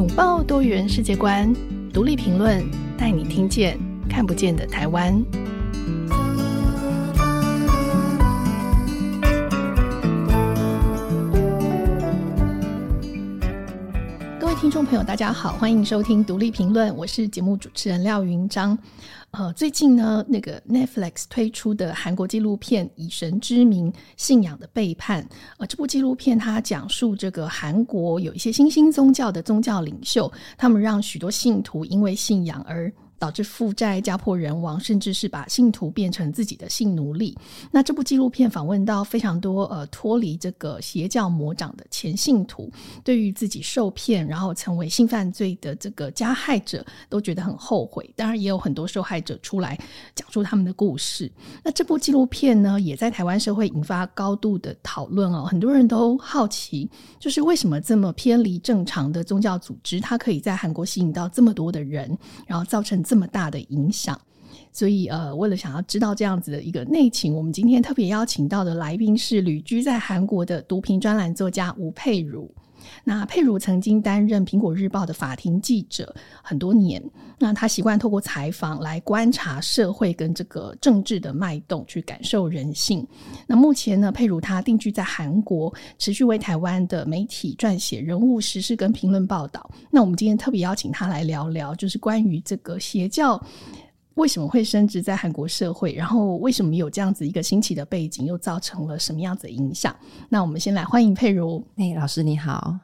拥抱多元世界观，独立评论，带你听见看不见的台湾。听众朋友，大家好，欢迎收听独立评论，我是节目主持人廖云章。呃，最近呢，那个 Netflix 推出的韩国纪录片《以神之名：信仰的背叛》，呃，这部纪录片它讲述这个韩国有一些新兴宗教的宗教领袖，他们让许多信徒因为信仰而导致负债、家破人亡，甚至是把信徒变成自己的性奴隶。那这部纪录片访问到非常多呃脱离这个邪教魔掌的前信徒，对于自己受骗然后成为性犯罪的这个加害者，都觉得很后悔。当然，也有很多受害者出来讲述他们的故事。那这部纪录片呢，也在台湾社会引发高度的讨论哦。很多人都好奇，就是为什么这么偏离正常的宗教组织，它可以在韩国吸引到这么多的人，然后造成这么大的影响，所以呃，为了想要知道这样子的一个内情，我们今天特别邀请到的来宾是旅居在韩国的读评专栏作家吴佩如。那佩如曾经担任《苹果日报》的法庭记者很多年，那他习惯透过采访来观察社会跟这个政治的脉动，去感受人性。那目前呢，佩如他定居在韩国，持续为台湾的媒体撰写人物时事跟评论报道。那我们今天特别邀请他来聊聊，就是关于这个邪教。为什么会升值在韩国社会？然后为什么有这样子一个新奇的背景，又造成了什么样子的影响？那我们先来欢迎佩如。哎，老师你好，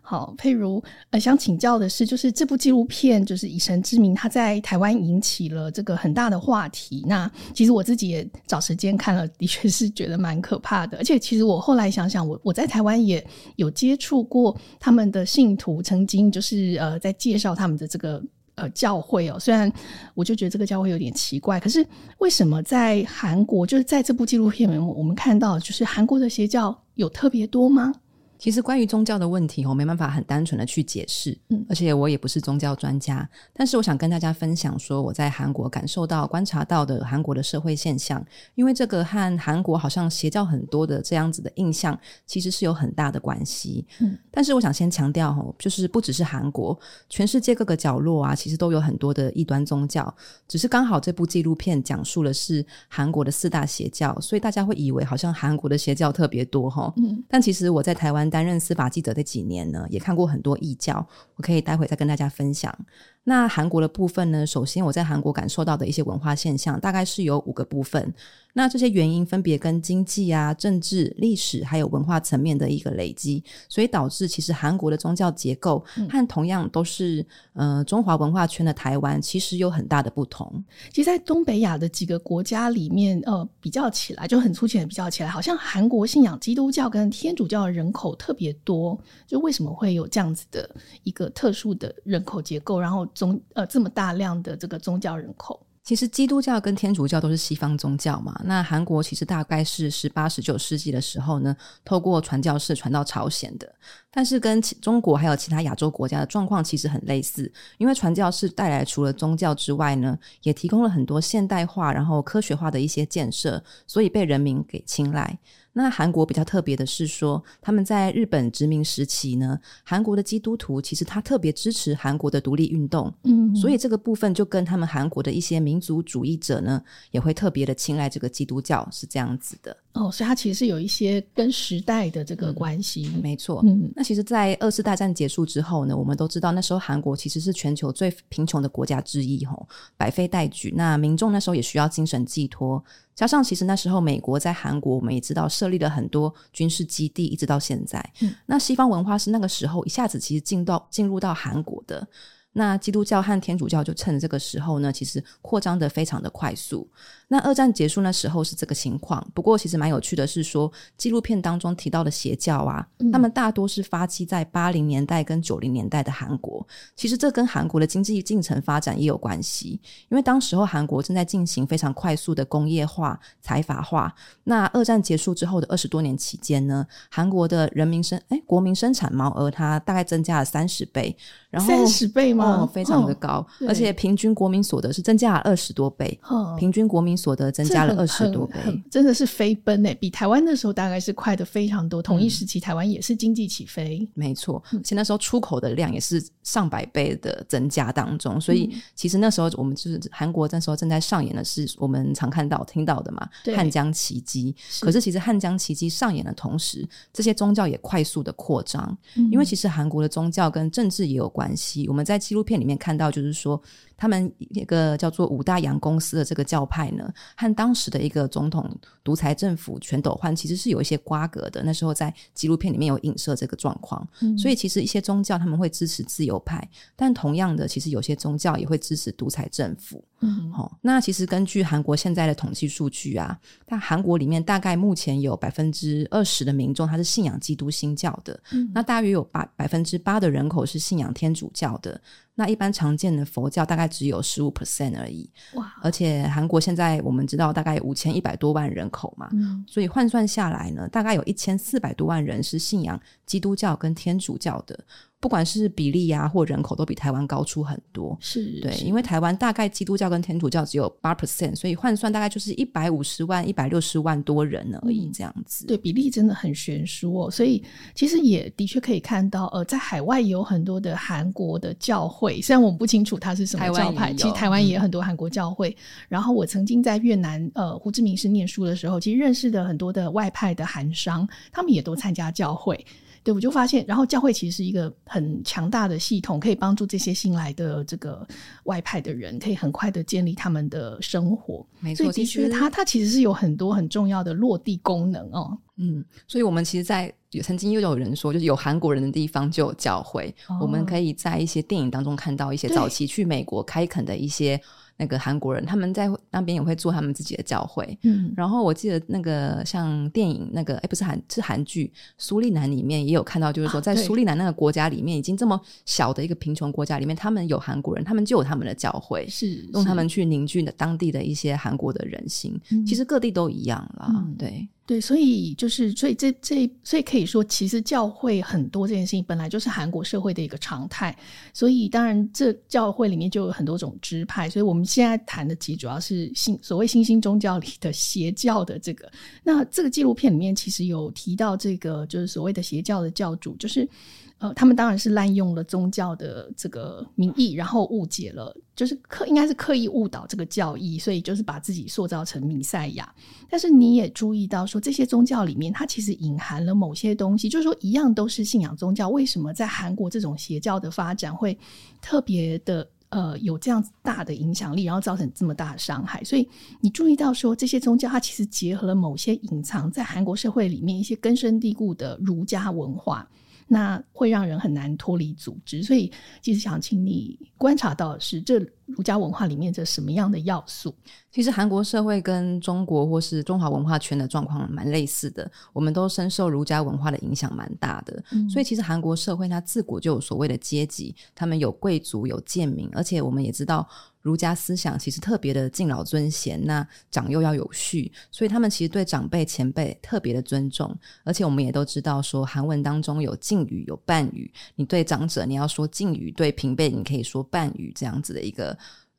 好，佩如，呃，想请教的是，就是这部纪录片，就是以神之名，它在台湾引起了这个很大的话题。那其实我自己也找时间看了，的确是觉得蛮可怕的。而且其实我后来想想，我我在台湾也有接触过他们的信徒，曾经就是呃在介绍他们的这个。呃，教会哦，虽然我就觉得这个教会有点奇怪，可是为什么在韩国，就是在这部纪录片里面，我们看到就是韩国的邪教有特别多吗？其实关于宗教的问题，我没办法很单纯的去解释，嗯，而且我也不是宗教专家。但是我想跟大家分享说，我在韩国感受到、观察到的韩国的社会现象，因为这个和韩国好像邪教很多的这样子的印象，其实是有很大的关系。嗯，但是我想先强调哦，就是不只是韩国，全世界各个角落啊，其实都有很多的异端宗教。只是刚好这部纪录片讲述的是韩国的四大邪教，所以大家会以为好像韩国的邪教特别多哈。嗯，但其实我在台湾。担任司法记者的几年呢，也看过很多异教，我可以待会再跟大家分享。那韩国的部分呢，首先我在韩国感受到的一些文化现象，大概是有五个部分。那这些原因分别跟经济啊、政治、历史还有文化层面的一个累积，所以导致其实韩国的宗教结构和同样都是、嗯、呃中华文化圈的台湾，其实有很大的不同。其实，在东北亚的几个国家里面，呃，比较起来就很粗浅的比较起来，好像韩国信仰基督教跟天主教的人口特别多。就为什么会有这样子的一个特殊的人口结构，然后宗呃这么大量的这个宗教人口？其实基督教跟天主教都是西方宗教嘛，那韩国其实大概是十八、十九世纪的时候呢，透过传教士传到朝鲜的。但是跟中国还有其他亚洲国家的状况其实很类似，因为传教士带来除了宗教之外呢，也提供了很多现代化然后科学化的一些建设，所以被人民给青睐。那韩国比较特别的是说，他们在日本殖民时期呢，韩国的基督徒其实他特别支持韩国的独立运动，嗯，所以这个部分就跟他们韩国的一些民族主义者呢，也会特别的青睐这个基督教，是这样子的。哦，所以它其实是有一些跟时代的这个关系，嗯，没错。嗯，那其实，在二次大战结束之后呢，我们都知道那时候韩国其实是全球最贫穷的国家之一，吼，百废待举。那民众那时候也需要精神寄托。加上，其实那时候美国在韩国，我们也知道设立了很多军事基地，一直到现在。嗯，那西方文化是那个时候一下子其实进到进入到韩国的。那基督教和天主教就趁这个时候呢，其实扩张的非常的快速。那二战结束那时候是这个情况，不过其实蛮有趣的是说，纪录片当中提到的邪教啊，他们大多是发迹在八零年代跟九零年代的韩国。其实这跟韩国的经济进程发展也有关系，因为当时候韩国正在进行非常快速的工业化、财阀化。那二战结束之后的二十多年期间呢，韩国的人民生哎国民生产毛额它大概增加了三十倍，然后三十倍吗？哦，非常的高，哦，而且平均国民所得是增加了二十多倍，哦，平均国民。民所得增加了二十多倍，真的是飞奔诶，比台湾那时候大概是快的非常多。同一时期，台湾也是经济起飞，嗯、没错，而且那时候出口的量也是上百倍的增加当中。所以其实那时候我们就是韩国那时候正在上演的是我们常看到听到的嘛，汉江奇迹。可是其实汉江奇迹上演的同时，这些宗教也快速的扩张，嗯、因为其实韩国的宗教跟政治也有关系。我们在纪录片里面看到，就是说。他们那个叫做五大洋公司的这个教派呢，和当时的一个总统独裁政府全斗焕其实是有一些瓜葛的。那时候在纪录片里面有影射这个状况，嗯、所以其实一些宗教他们会支持自由派，但同样的，其实有些宗教也会支持独裁政府。嗯，好、哦，那其实根据韩国现在的统计数据啊，但韩国里面大概目前有百分之二十的民众他是信仰基督新教的，嗯、那大约有八百分之八的人口是信仰天主教的。那一般常见的佛教大概只有十五 percent 而已，哇！而且韩国现在我们知道大概五千一百多万人口嘛，嗯，所以换算下来呢，大概有一千四百多万人是信仰基督教跟天主教的。不管是比例啊，或人口，都比台湾高出很多。是对，因为台湾大概基督教跟天主教只有八 percent，所以换算大概就是一百五十万、一百六十万多人而已，这样子。嗯。对，比例真的很悬殊哦。所以其实也的确可以看到，呃，在海外有很多的韩国的教会，虽然我们不清楚它是什么教派，其实台湾也有很多韩国教会。嗯、然后我曾经在越南呃胡志明市念书的时候，其实认识的很多的外派的韩商，他们也都参加教会。对，我就发现，然后教会其实是一个很强大的系统，可以帮助这些新来的这个外派的人，可以很快的建立他们的生活。没错，的确，它它其实是有很多很重要的落地功能哦。嗯，所以我们其实，在曾经又有人说，就是有韩国人的地方就有教会。哦、我们可以在一些电影当中看到一些早期去美国开垦的一些。那个韩国人，他们在那边也会做他们自己的教会。嗯，然后我记得那个像电影那个，哎，不是韩，是韩剧《苏利南》里面也有看到，就是说在苏利南那个国家里面，已经这么小的一个贫穷国家里面，他们有韩国人，他们就有他们的教会，是用他们去凝聚的当地的一些韩国的人心。其实各地都一样啦，对。对，所以就是，所以这这，所以可以说，其实教会很多这件事情本来就是韩国社会的一个常态。所以当然，这教会里面就有很多种支派。所以我们现在谈的其实主要是新所谓新兴宗教里的邪教的这个。那这个纪录片里面其实有提到这个，就是所谓的邪教的教主，就是。呃，他们当然是滥用了宗教的这个名义，然后误解了，就是刻应该是刻意误导这个教义，所以就是把自己塑造成弥赛亚。但是你也注意到说，这些宗教里面它其实隐含了某些东西，就是说一样都是信仰宗教，为什么在韩国这种邪教的发展会特别的呃有这样大的影响力，然后造成这么大的伤害？所以你注意到说，这些宗教它其实结合了某些隐藏在韩国社会里面一些根深蒂固的儒家文化。那会让人很难脱离组织，所以其实想请你观察到是，这儒家文化里面这什么样的要素？其实韩国社会跟中国或是中华文化圈的状况蛮类似的，我们都深受儒家文化的影响蛮大的。嗯、所以其实韩国社会它自古就有所谓的阶级，他们有贵族有贱民，而且我们也知道。儒家思想其实特别的敬老尊贤，那长幼要有序，所以他们其实对长辈前辈特别的尊重。而且我们也都知道说，韩文当中有敬语有半语，你对长者你要说敬语，对平辈你可以说半语，这样子的一个。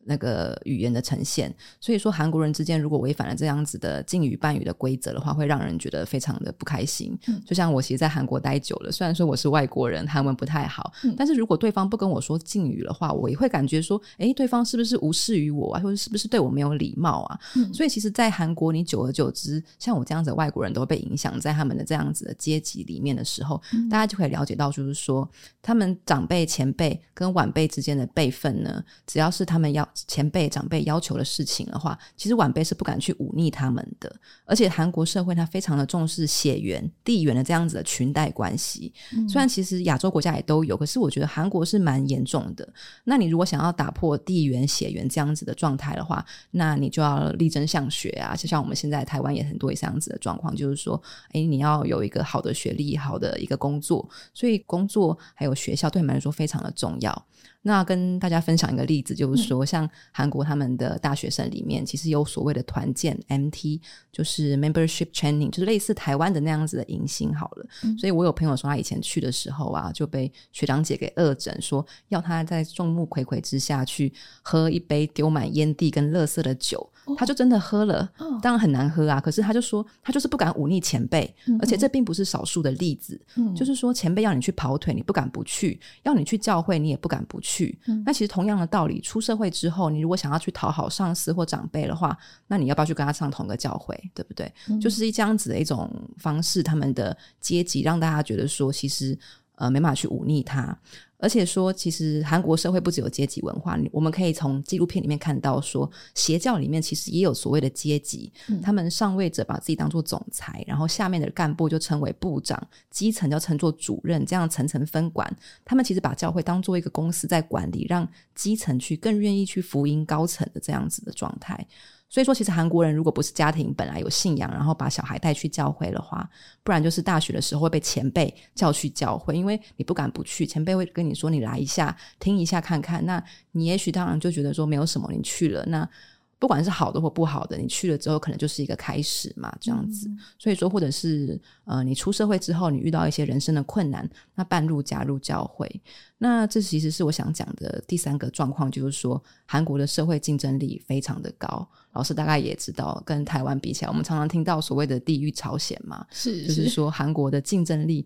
那个语言的呈现，所以说韩国人之间如果违反了这样子的敬语半语的规则的话，会让人觉得非常的不开心。嗯、就像我其实，在韩国待久了，虽然说我是外国人，韩文不太好，嗯、但是如果对方不跟我说敬语的话，我也会感觉说，哎，对方是不是无视于我啊，或者是不是对我没有礼貌啊？嗯、所以其实，在韩国，你久而久之，像我这样子的外国人都会被影响在他们的这样子的阶级里面的时候，嗯、大家就可以了解到，就是说，他们长辈、前辈跟晚辈之间的辈分呢，只要是他们要。前辈长辈要求的事情的话，其实晚辈是不敢去忤逆他们的。而且韩国社会它非常的重视血缘、地缘的这样子的裙带关系。嗯、虽然其实亚洲国家也都有，可是我觉得韩国是蛮严重的。那你如果想要打破地缘、血缘这样子的状态的话，那你就要力争上学啊！就像我们现在台湾也很多这样子的状况，就是说，诶，你要有一个好的学历、好的一个工作，所以工作还有学校对你们来说非常的重要。那跟大家分享一个例子，就是说，像韩国他们的大学生里面，其实有所谓的团建 MT，就是 Membership Training，就是类似台湾的那样子的迎新好了。嗯、所以我有朋友说，他以前去的时候啊，就被学长姐给恶整，说要他在众目睽睽之下去喝一杯丢满烟蒂跟垃圾的酒。他就真的喝了，哦、当然很难喝啊。可是他就说，他就是不敢忤逆前辈，嗯、而且这并不是少数的例子。嗯、就是说，前辈要你去跑腿，你不敢不去；要你去教会，你也不敢不去。嗯、那其实同样的道理，出社会之后，你如果想要去讨好上司或长辈的话，那你要不要去跟他上同个教会？对不对？嗯、就是这样子的一种方式，他们的阶级让大家觉得说，其实呃没办法去忤逆他。而且说，其实韩国社会不只有阶级文化，我们可以从纪录片里面看到，说邪教里面其实也有所谓的阶级。嗯、他们上位者把自己当做总裁，然后下面的干部就称为部长，基层就称作主任，这样层层分管。他们其实把教会当做一个公司在管理，让基层去更愿意去福音高层的这样子的状态。所以说，其实韩国人如果不是家庭本来有信仰，然后把小孩带去教会的话，不然就是大学的时候会被前辈叫去教会，因为你不敢不去，前辈会跟你说你来一下，听一下看看，那你也许当然就觉得说没有什么，你去了那。不管是好的或不好的，你去了之后可能就是一个开始嘛，这样子。嗯、所以说，或者是呃，你出社会之后，你遇到一些人生的困难，那半路加入教会，那这其实是我想讲的第三个状况，就是说韩国的社会竞争力非常的高。老师大概也知道，跟台湾比起来，我们常常听到所谓的“地域朝鲜”嘛，是，是，就是说韩国的竞争力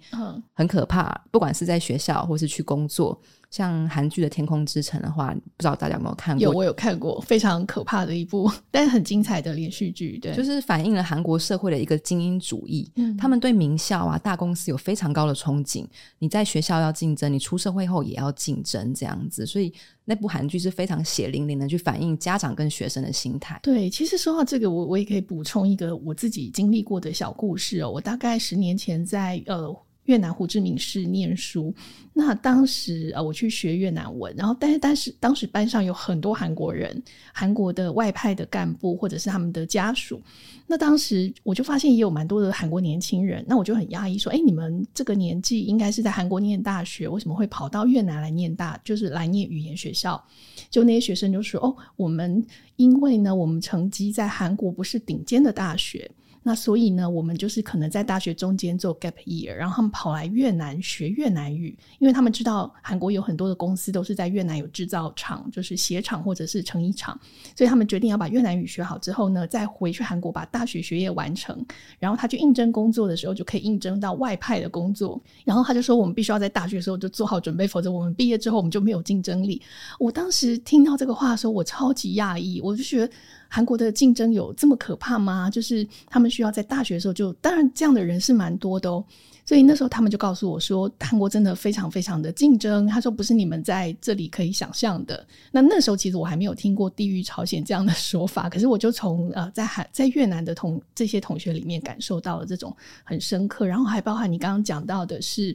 很可怕，嗯、不管是在学校或是去工作。像韩剧的《天空之城》的话，不知道大家有没有看过？有，我有看过，非常可怕的一部，但是很精彩的连续剧。对，就是反映了韩国社会的一个精英主义。嗯，他们对名校啊、大公司有非常高的憧憬。你在学校要竞争，你出社会后也要竞争，这样子。所以那部韩剧是非常血淋淋的，去反映家长跟学生的心态。对，其实说到这个，我我也可以补充一个我自己经历过的小故事哦。我大概十年前在呃。越南胡志明市念书，那当时呃我去学越南文，然后但是但是当时班上有很多韩国人，韩国的外派的干部或者是他们的家属，那当时我就发现也有蛮多的韩国年轻人，那我就很压抑说，哎，你们这个年纪应该是在韩国念大学，为什么会跑到越南来念大，就是来念语言学校？就那些学生就说，哦，我们因为呢，我们成绩在韩国不是顶尖的大学。那所以呢，我们就是可能在大学中间做 gap year，然后他们跑来越南学越南语，因为他们知道韩国有很多的公司都是在越南有制造厂，就是鞋厂或者是成衣厂，所以他们决定要把越南语学好之后呢，再回去韩国把大学学业完成，然后他去应征工作的时候就可以应征到外派的工作。然后他就说，我们必须要在大学的时候就做好准备，否则我们毕业之后我们就没有竞争力。我当时听到这个话的时候，我超级讶异，我就觉得。韩国的竞争有这么可怕吗？就是他们需要在大学的时候就，当然这样的人是蛮多的哦。所以那时候他们就告诉我说，韩国真的非常非常的竞争。他说不是你们在这里可以想象的。那那时候其实我还没有听过“地狱朝鲜”这样的说法，可是我就从呃在韩在越南的同这些同学里面感受到了这种很深刻，然后还包含你刚刚讲到的是。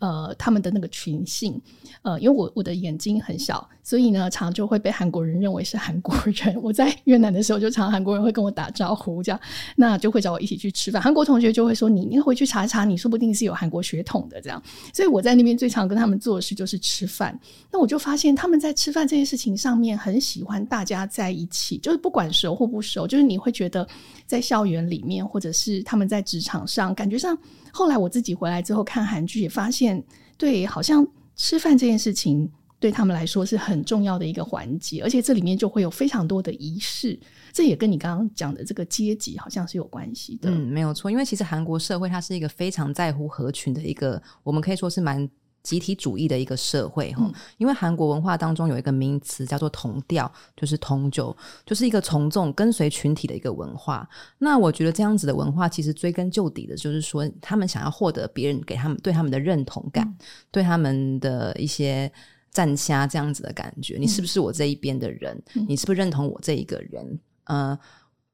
呃，他们的那个群性，呃，因为我我的眼睛很小，所以呢，常就会被韩国人认为是韩国人。我在越南的时候，就常韩国人会跟我打招呼，这样，那就会找我一起去吃饭。韩国同学就会说：“你，你回去查一查，你说不定是有韩国血统的。”这样，所以我在那边最常跟他们做的事就是吃饭。那我就发现他们在吃饭这件事情上面很喜欢大家在一起，就是不管熟或不熟，就是你会觉得在校园里面，或者是他们在职场上，感觉上。后来我自己回来之后看韩剧，也发现，对，好像吃饭这件事情对他们来说是很重要的一个环节，而且这里面就会有非常多的仪式，这也跟你刚刚讲的这个阶级好像是有关系的。嗯，没有错，因为其实韩国社会它是一个非常在乎合群的一个，我们可以说是蛮。集体主义的一个社会哈，因为韩国文化当中有一个名词叫做同调，就是同就，就是一个从众跟随群体的一个文化。那我觉得这样子的文化，其实追根究底的就是说，他们想要获得别人给他们对他们的认同感，嗯、对他们的一些站虾这样子的感觉。你是不是我这一边的人？嗯、你是不是认同我这一个人？呃，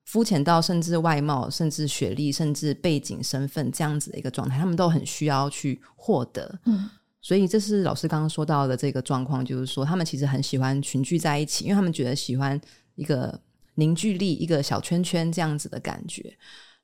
肤浅到甚至外貌、甚至学历、甚至背景、身份这样子的一个状态，他们都很需要去获得。嗯。所以这是老师刚刚说到的这个状况，就是说他们其实很喜欢群聚在一起，因为他们觉得喜欢一个凝聚力、一个小圈圈这样子的感觉。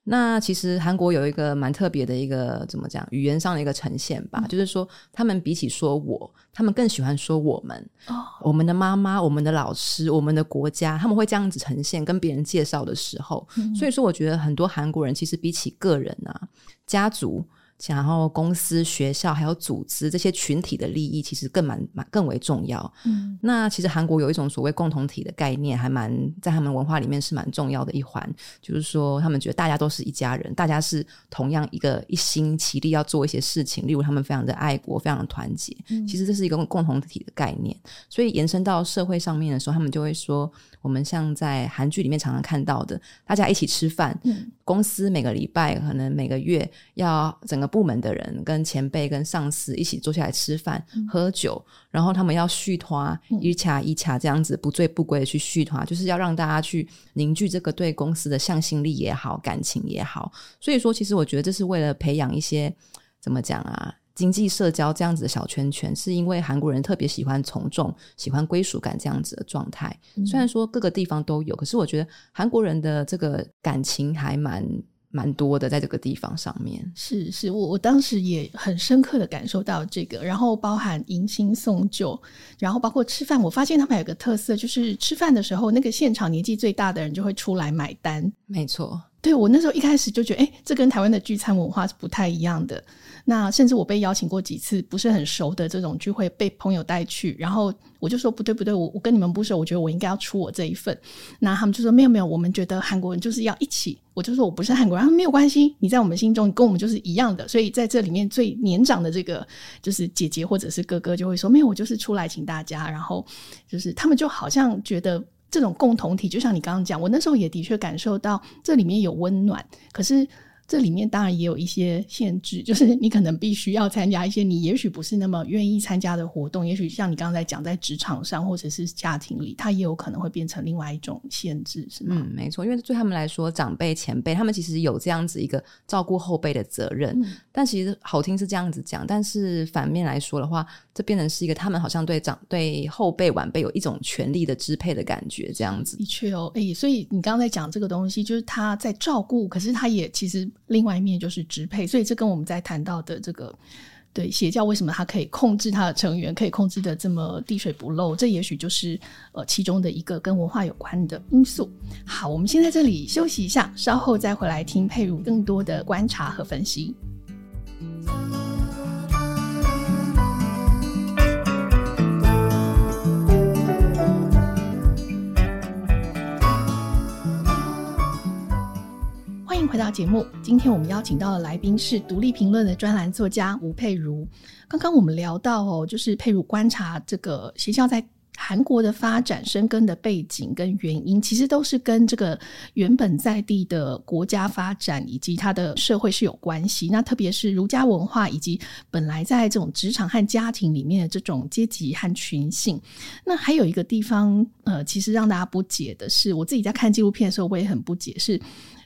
那其实韩国有一个蛮特别的一个怎么讲语言上的一个呈现吧，嗯、就是说他们比起说我，他们更喜欢说我们，哦、我们的妈妈、我们的老师、我们的国家，他们会这样子呈现，跟别人介绍的时候。嗯、所以说，我觉得很多韩国人其实比起个人啊、家族。然后公司、学校还有组织这些群体的利益，其实更蛮蛮更为重要。嗯，那其实韩国有一种所谓共同体的概念，还蛮在他们文化里面是蛮重要的一环，就是说他们觉得大家都是一家人，大家是同样一个一心齐力要做一些事情，例如他们非常的爱国，非常的团结。嗯，其实这是一个共同体的概念，所以延伸到社会上面的时候，他们就会说，我们像在韩剧里面常常看到的，大家一起吃饭，嗯，公司每个礼拜可能每个月要整个。部门的人跟前辈、跟上司一起坐下来吃饭、嗯、喝酒，然后他们要续团，一卡一卡这样子不醉不归的去续团，就是要让大家去凝聚这个对公司的向心力也好、感情也好。所以说，其实我觉得这是为了培养一些怎么讲啊，经济社交这样子的小圈圈，是因为韩国人特别喜欢从众、喜欢归属感这样子的状态。嗯、虽然说各个地方都有，可是我觉得韩国人的这个感情还蛮。蛮多的，在这个地方上面是是，我我当时也很深刻的感受到这个，然后包含迎新送旧，然后包括吃饭，我发现他们有个特色，就是吃饭的时候，那个现场年纪最大的人就会出来买单。没错，对，我那时候一开始就觉得，哎，这跟台湾的聚餐文化是不太一样的。那甚至我被邀请过几次不是很熟的这种聚会，被朋友带去，然后我就说不对不对，我我跟你们不熟，我觉得我应该要出我这一份。那他们就说没有没有，我们觉得韩国人就是要一起。我就说我不是韩国人，他说没有关系，你在我们心中跟我们就是一样的。所以在这里面最年长的这个就是姐姐或者是哥哥就会说没有，我就是出来请大家。然后就是他们就好像觉得这种共同体，就像你刚刚讲，我那时候也的确感受到这里面有温暖，可是。这里面当然也有一些限制，就是你可能必须要参加一些你也许不是那么愿意参加的活动，也许像你刚才讲，在职场上或者是家庭里，它也有可能会变成另外一种限制，是吗？嗯，没错，因为对他们来说，长辈、前辈，他们其实有这样子一个照顾后辈的责任。嗯、但其实好听是这样子讲，但是反面来说的话，这变成是一个他们好像对长对后辈晚辈有一种权力的支配的感觉，这样子。的确哦，哎，所以你刚才讲这个东西，就是他在照顾，可是他也其实。另外一面就是支配，所以这跟我们在谈到的这个对邪教为什么它可以控制它的成员，可以控制的这么滴水不漏，这也许就是呃其中的一个跟文化有关的因素。好，我们先在这里休息一下，稍后再回来听佩如更多的观察和分析。回到节目，今天我们邀请到的来宾是独立评论的专栏作家吴佩如。刚刚我们聊到哦，就是佩如观察这个学校在韩国的发展、生根的背景跟原因，其实都是跟这个原本在地的国家发展以及它的社会是有关系。那特别是儒家文化以及本来在这种职场和家庭里面的这种阶级和群性。那还有一个地方，呃，其实让大家不解的是，我自己在看纪录片的时候，我也很不解是。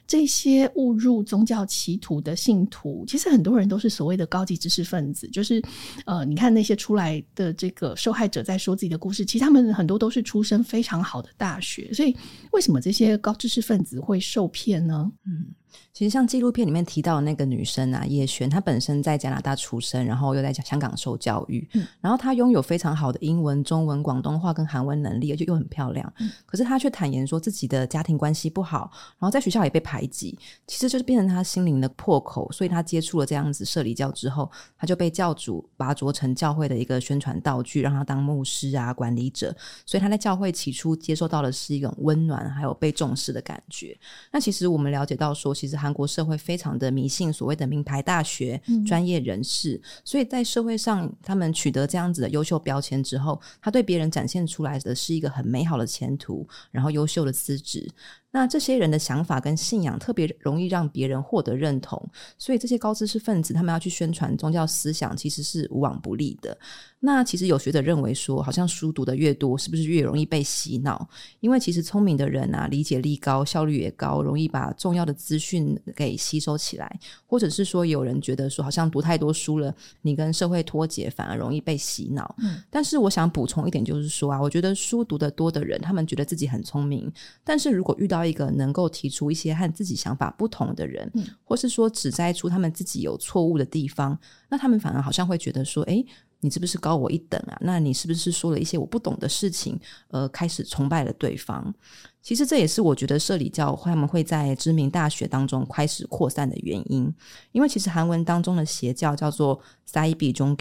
这些误入宗教歧途的信徒，其实很多人都是所谓的高级知识分子。就是，呃，你看那些出来的这个受害者在说自己的故事，其实他们很多都是出身非常好的大学。所以，为什么这些高知识分子会受骗呢？嗯。其实像纪录片里面提到的那个女生啊，叶璇，她本身在加拿大出生，然后又在香港受教育，嗯、然后她拥有非常好的英文、中文、广东话跟韩文能力，而且又很漂亮。嗯、可是她却坦言说自己的家庭关系不好，然后在学校也被排挤，其实就是变成她心灵的破口。所以她接触了这样子社里教之后，她就被教主拔擢成教会的一个宣传道具，让她当牧师啊、管理者。所以她在教会起初接受到的是一种温暖，还有被重视的感觉。那其实我们了解到说，其实韩国社会非常的迷信所谓的名牌大学、专业人士，嗯、所以在社会上，他们取得这样子的优秀标签之后，他对别人展现出来的是一个很美好的前途，然后优秀的资质。那这些人的想法跟信仰特别容易让别人获得认同，所以这些高知识分子他们要去宣传宗教思想，其实是无往不利的。那其实有学者认为说，好像书读得越多，是不是越容易被洗脑？因为其实聪明的人啊，理解力高，效率也高，容易把重要的资讯给吸收起来。或者是说，有人觉得说，好像读太多书了，你跟社会脱节，反而容易被洗脑。嗯。但是我想补充一点，就是说啊，我觉得书读得多的人，他们觉得自己很聪明，但是如果遇到到一个能够提出一些和自己想法不同的人或是说指摘出他们自己有错误的地方那他们反而好像会觉得说诶你是不是高我一等啊？那你是不是说了一些我不懂的事情呃开始崇拜了对方？其实这也是我觉得社里教他们会在知名大学当中开始扩散的原因。因为其实韩文当中的邪教叫做塞比中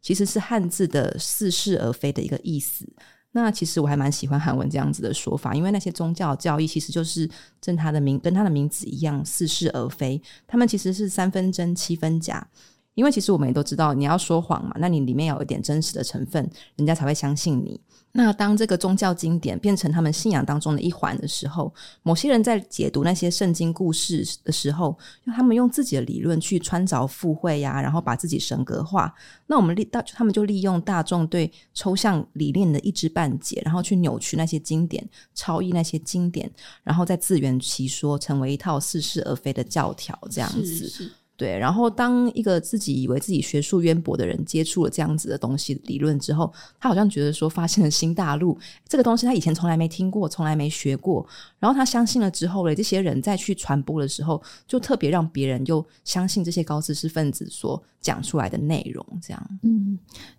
其实是汉字的似是而非的一个意思那其实我还蛮喜欢韩文这样子的说法，因为那些宗教教义其实就是正他的名跟他的名字一样似是而非，他们其实是三分真七分假。因为其实我们也都知道，你要说谎嘛，那你里面有一点真实的成分，人家才会相信你。那当这个宗教经典变成他们信仰当中的一环的时候，某些人在解读那些圣经故事的时候，用他们用自己的理论去穿凿附会呀，然后把自己神格化。那我们利大，他们就利用大众对抽象理念的一知半解，然后去扭曲那些经典，超译那些经典，然后再自圆其说，成为一套似是而非的教条，这样子。是是对，然后当一个自己以为自己学术渊博的人接触了这样子的东西理论之后，他好像觉得说发现了新大陆，这个东西他以前从来没听过，从来没学过。然后他相信了之后嘞，这些人再去传播的时候，就特别让别人又相信这些高知识分子所讲出来的内容。这样，嗯，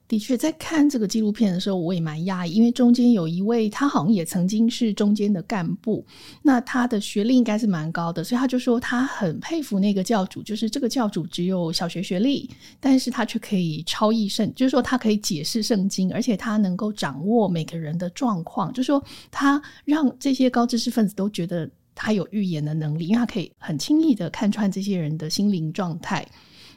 的确，在看这个纪录片的时候，我也蛮讶异，因为中间有一位他好像也曾经是中间的干部，那他的学历应该是蛮高的，所以他就说他很佩服那个教主，就是这个。教主只有小学学历，但是他却可以超译圣，就是说他可以解释圣经，而且他能够掌握每个人的状况，就是说他让这些高知识分子都觉得他有预言的能力，因为他可以很轻易的看穿这些人的心灵状态，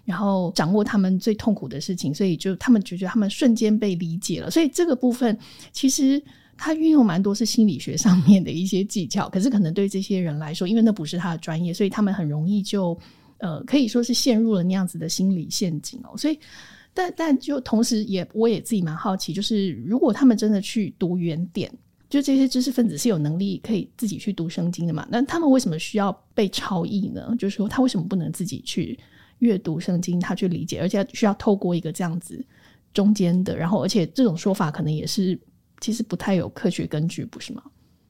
然后掌握他们最痛苦的事情，所以就他们觉得他们瞬间被理解了。所以这个部分其实他运用蛮多是心理学上面的一些技巧，可是可能对这些人来说，因为那不是他的专业，所以他们很容易就。呃，可以说是陷入了那样子的心理陷阱哦。所以，但但就同时也，我也自己蛮好奇，就是如果他们真的去读原点，就这些知识分子是有能力可以自己去读圣经的嘛？那他们为什么需要被超译呢？就是说，他为什么不能自己去阅读圣经，他去理解，而且需要透过一个这样子中间的，然后而且这种说法可能也是其实不太有科学根据，不是吗？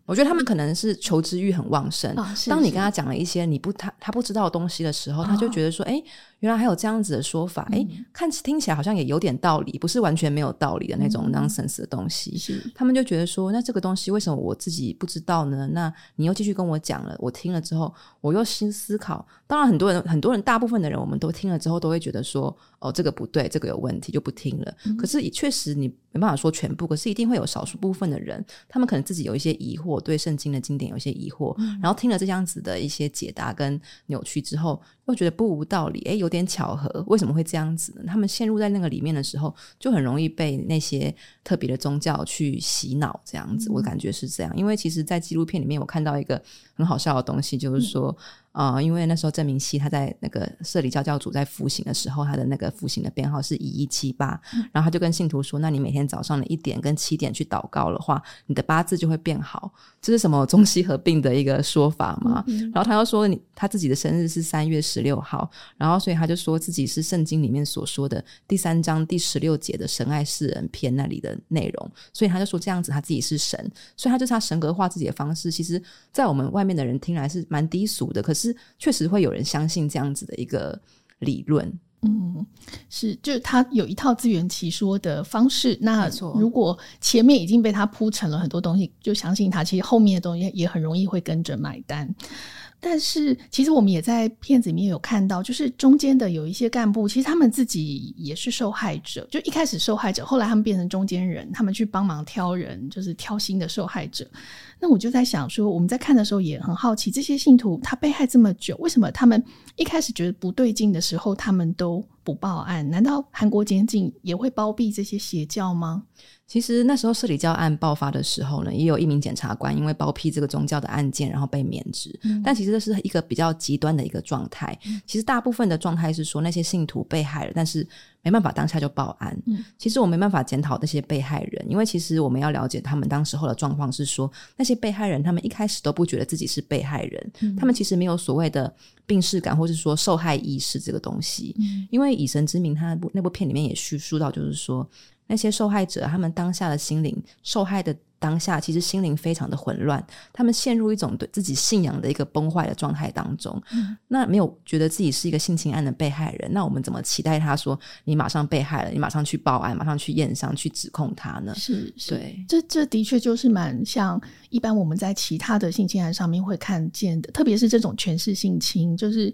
我觉得他们可能是求知欲很旺盛。哦、是是，当你跟他讲了一些你不他他不知道的东西的时候，哦、他就觉得说：“哎，原来还有这样子的说法。哎、嗯，看听起来好像也有点道理，不是完全没有道理的那种 nonsense 的东西。是”他们就觉得说：“那这个东西为什么我自己不知道呢？那你又继续跟我讲了，我听了之后，我又新思考。当然，很多人很多人大部分的人，我们都听了之后都会觉得说：哦，这个不对，这个有问题，就不听了。嗯、可是也确实你没办法说全部，可是一定会有少数部分的人，他们可能自己有一些疑惑，对圣经的经典有一些疑惑，嗯、然后听了这样子的一些解答跟扭曲之后，又觉得不无道理。诶，有点巧合，为什么会这样子呢？他们陷入在那个里面的时候，就很容易被那些特别的宗教去洗脑，这样子，嗯、我感觉是这样。因为其实，在纪录片里面，我看到一个很好笑的东西，就是说。嗯啊、呃，因为那时候郑明熙他在那个社里教教主在服刑的时候，他的那个服刑的编号是一一七八，然后他就跟信徒说：“那你每天早上的一点跟七点去祷告的话，你的八字就会变好。”这是什么中西合并的一个说法嘛？然后他又说你他自己的生日是三月十六号，然后所以他就说自己是圣经里面所说的第三章第十六节的神爱世人篇那里的内容，所以他就说这样子他自己是神，所以他就是他神格化自己的方式，其实在我们外面的人听来是蛮低俗的，可是。是确实会有人相信这样子的一个理论，嗯，是，就是他有一套自圆其说的方式。那如果前面已经被他铺成了很多东西，就相信他，其实后面的东西也很容易会跟着买单。但是，其实我们也在片子里面有看到，就是中间的有一些干部，其实他们自己也是受害者。就一开始受害者，后来他们变成中间人，他们去帮忙挑人，就是挑新的受害者。那我就在想说，我们在看的时候也很好奇，这些信徒他被害这么久，为什么他们一开始觉得不对劲的时候，他们都不报案？难道韩国检警也会包庇这些邪教吗？其实那时候社里教案爆发的时候呢，也有一名检察官因为包庇这个宗教的案件，然后被免职。嗯、但其实这是一个比较极端的一个状态。嗯、其实大部分的状态是说，那些信徒被害了，但是没办法当下就报案。嗯、其实我没办法检讨那些被害人，因为其实我们要了解他们当时候的状况是说，那些被害人他们一开始都不觉得自己是被害人，嗯、他们其实没有所谓的病逝感，或是说受害意识这个东西。嗯、因为以神之名，他那部那部片里面也叙述到，就是说。那些受害者，他们当下的心灵受害的当下，其实心灵非常的混乱，他们陷入一种对自己信仰的一个崩坏的状态当中。嗯、那没有觉得自己是一个性侵案的被害人，那我们怎么期待他说你马上被害了，你马上去报案，马上去验伤，去指控他呢？是，是对，这这的确就是蛮像一般我们在其他的性侵案上面会看见的，特别是这种权势性侵，就是。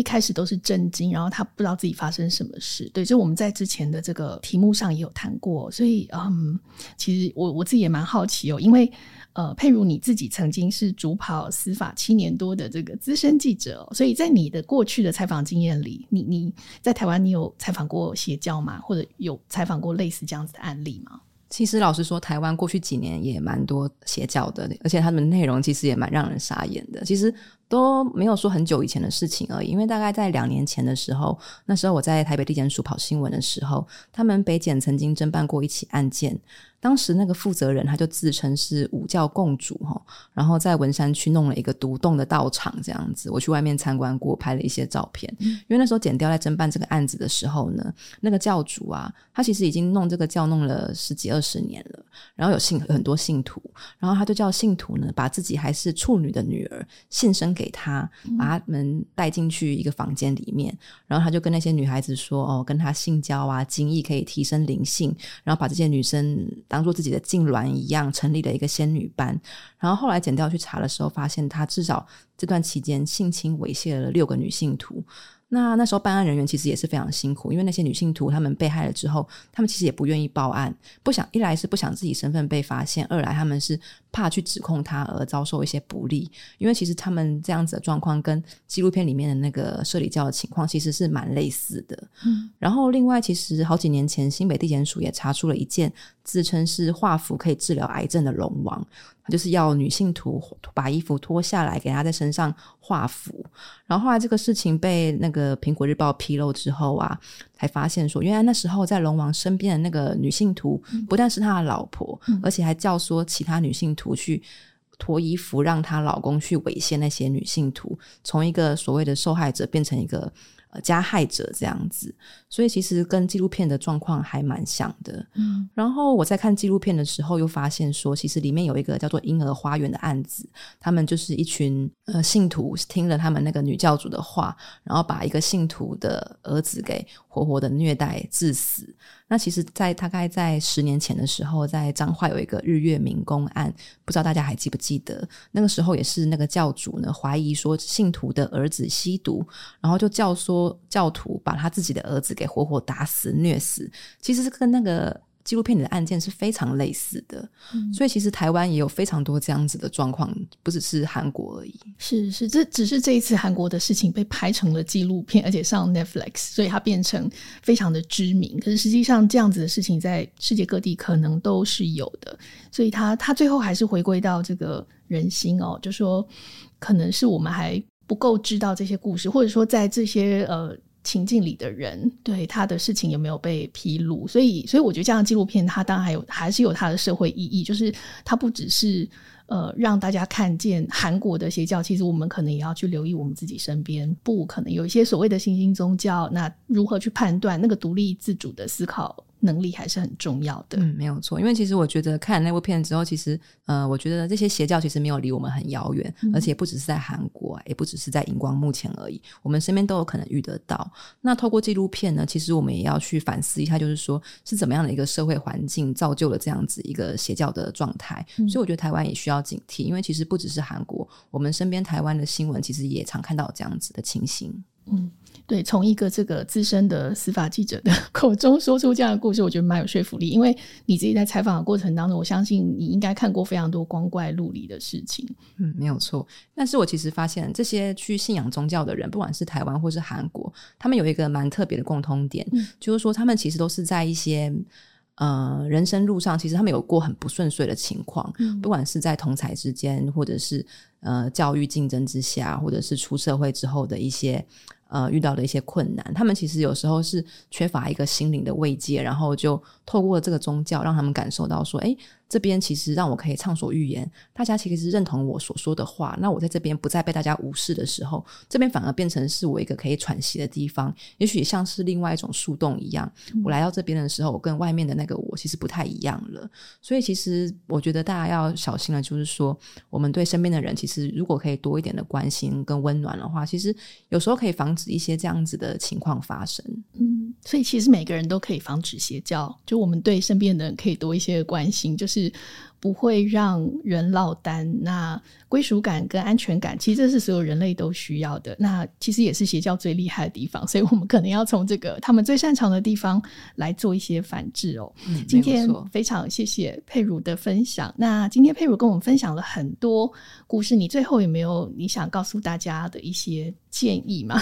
一开始都是震惊，然后他不知道自己发生什么事。对，就我们在之前的这个题目上也有谈过，所以嗯，其实我我自己也蛮好奇哦，因为呃，佩如你自己曾经是主跑司法七年多的这个资深记者，所以在你的过去的采访经验里，你你在台湾你有采访过邪教吗？或者有采访过类似这样子的案例吗？其实老实说，台湾过去几年也蛮多邪教的，而且他们内容其实也蛮让人傻眼的。其实。都没有说很久以前的事情而已，因为大概在两年前的时候，那时候我在台北地检署跑新闻的时候，他们北检曾经侦办过一起案件。当时那个负责人他就自称是五教共主哈，然后在文山区弄了一个独栋的道场这样子。我去外面参观过，拍了一些照片。因为那时候剪掉在侦办这个案子的时候呢，那个教主啊，他其实已经弄这个教弄了十几二十年了，然后有信很多信徒，然后他就叫信徒呢，把自己还是处女的女儿献身给他，把他们带进去一个房间里面，然后他就跟那些女孩子说：“哦，跟他性交啊，精液可以提升灵性。”然后把这些女生。当做自己的痉挛一样，成立了一个仙女班。然后后来检调去查的时候，发现他至少这段期间性侵猥亵了六个女性徒。那那时候办案人员其实也是非常辛苦，因为那些女性徒她们被害了之后，她们其实也不愿意报案，不想一来是不想自己身份被发现，二来他们是怕去指控他而遭受一些不利。因为其实他们这样子的状况跟纪录片里面的那个社里教的情况其实是蛮类似的。嗯，然后另外其实好几年前新北地检署也查出了一件自称是画符可以治疗癌症的龙王。就是要女性徒把衣服脱下来，给她在身上画符。然后后来这个事情被那个苹果日报披露之后啊，才发现说，原来那时候在龙王身边的那个女性徒，不但是他的老婆，嗯、而且还教唆其他女性徒去脱衣服，让她老公去猥亵那些女性徒，从一个所谓的受害者变成一个。呃，加害者这样子，所以其实跟纪录片的状况还蛮像的。嗯，然后我在看纪录片的时候，又发现说，其实里面有一个叫做“婴儿花园”的案子，他们就是一群呃信徒听了他们那个女教主的话，然后把一个信徒的儿子给活活的虐待致死。那其实，在大概在十年前的时候，在彰化有一个日月明公案，不知道大家还记不记得？那个时候也是那个教主呢，怀疑说信徒的儿子吸毒，然后就教唆教徒把他自己的儿子给活活打死虐死。其实是跟那个。纪录片里的案件是非常类似的，嗯、所以其实台湾也有非常多这样子的状况，不只是韩国而已。是是，这只是这一次韩国的事情被拍成了纪录片，而且上 Netflix，所以它变成非常的知名。可是实际上这样子的事情在世界各地可能都是有的，所以它它最后还是回归到这个人心哦，就说可能是我们还不够知道这些故事，或者说在这些呃。情境里的人，对他的事情有没有被披露？所以，所以我觉得这样的纪录片，它当然还有还是有它的社会意义，就是它不只是呃让大家看见韩国的邪教，其实我们可能也要去留意我们自己身边，不可能有一些所谓的新兴宗教，那如何去判断那个独立自主的思考？能力还是很重要的。嗯，没有错。因为其实我觉得看了那部片之后，其实呃，我觉得这些邪教其实没有离我们很遥远，嗯、而且不只是在韩国，也不只是在荧光幕前而已，我们身边都有可能遇得到。那透过纪录片呢，其实我们也要去反思一下，就是说是怎么样的一个社会环境造就了这样子一个邪教的状态。嗯、所以我觉得台湾也需要警惕，因为其实不只是韩国，我们身边台湾的新闻其实也常看到这样子的情形。嗯。对，从一个这个资深的司法记者的 口中说出这样的故事，我觉得蛮有说服力。因为你自己在采访的过程当中，我相信你应该看过非常多光怪陆离的事情。嗯，没有错。但是我其实发现，这些去信仰宗教的人，不管是台湾或是韩国，他们有一个蛮特别的共通点，嗯、就是说他们其实都是在一些呃人生路上，其实他们有过很不顺遂的情况，嗯、不管是在同才之间，或者是呃教育竞争之下，或者是出社会之后的一些。呃，遇到的一些困难，他们其实有时候是缺乏一个心灵的慰藉，然后就透过这个宗教，让他们感受到说，哎。这边其实让我可以畅所欲言，大家其实是认同我所说的话。那我在这边不再被大家无视的时候，这边反而变成是我一个可以喘息的地方。也许像是另外一种树洞一样，我来到这边的时候，我跟外面的那个我其实不太一样了。所以，其实我觉得大家要小心的，就是说，我们对身边的人，其实如果可以多一点的关心跟温暖的话，其实有时候可以防止一些这样子的情况发生。嗯，所以其实每个人都可以防止邪教，就我们对身边的人可以多一些关心，就是。不会让人落单。那归属感跟安全感，其实这是所有人类都需要的。那其实也是邪教最厉害的地方，所以我们可能要从这个他们最擅长的地方来做一些反制哦。嗯，今天非常谢谢佩如的分享。那今天佩如跟我们分享了很多故事，你最后有没有你想告诉大家的一些建议吗？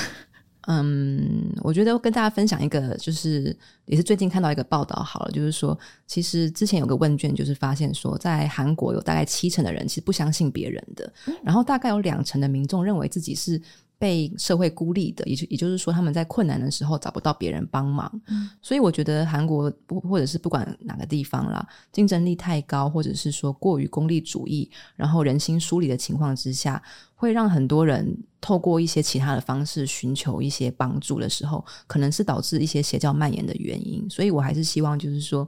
嗯，我觉得跟大家分享一个，就是也是最近看到一个报道，好了，就是说，其实之前有个问卷，就是发现说，在韩国有大概七成的人其实不相信别人的，然后大概有两成的民众认为自己是被社会孤立的，也就也就是说，他们在困难的时候找不到别人帮忙。嗯，所以我觉得韩国不或者是不管哪个地方啦，竞争力太高，或者是说过于功利主义，然后人心疏离的情况之下，会让很多人透过一些其他的方式寻求一些帮助的时候，可能是导致一些邪教蔓延的原因。所以我还是希望就是说，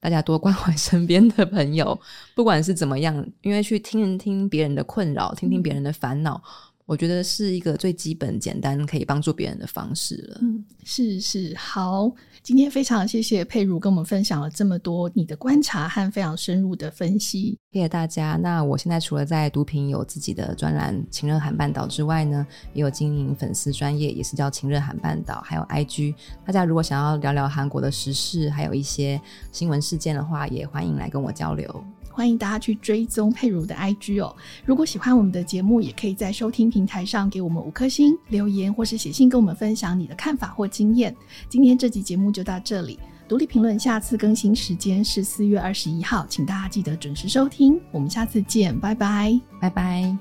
大家多关怀身边的朋友，不管是怎么样，因为去听听别人的困扰，听听别人的烦恼。我觉得是一个最基本、简单可以帮助别人的方式了。嗯，是是，好，今天非常谢谢佩如跟我们分享了这么多你的观察和非常深入的分析，谢谢大家。那我现在除了在读品有自己的专栏“情热韩半岛”之外呢，也有经营粉丝专业，也是叫“情热韩半岛”，还有 IG。大家如果想要聊聊韩国的时事，还有一些新闻事件的话，也欢迎来跟我交流。欢迎大家去追踪佩如的 IG 哦。如果喜欢我们的节目，也可以在收听平台上给我们五颗星留言，或是写信跟我们分享你的看法或经验。今天这集节目就到这里，独立评论下次更新时间是四月二十一号，请大家记得准时收听。我们下次见，拜拜，拜拜。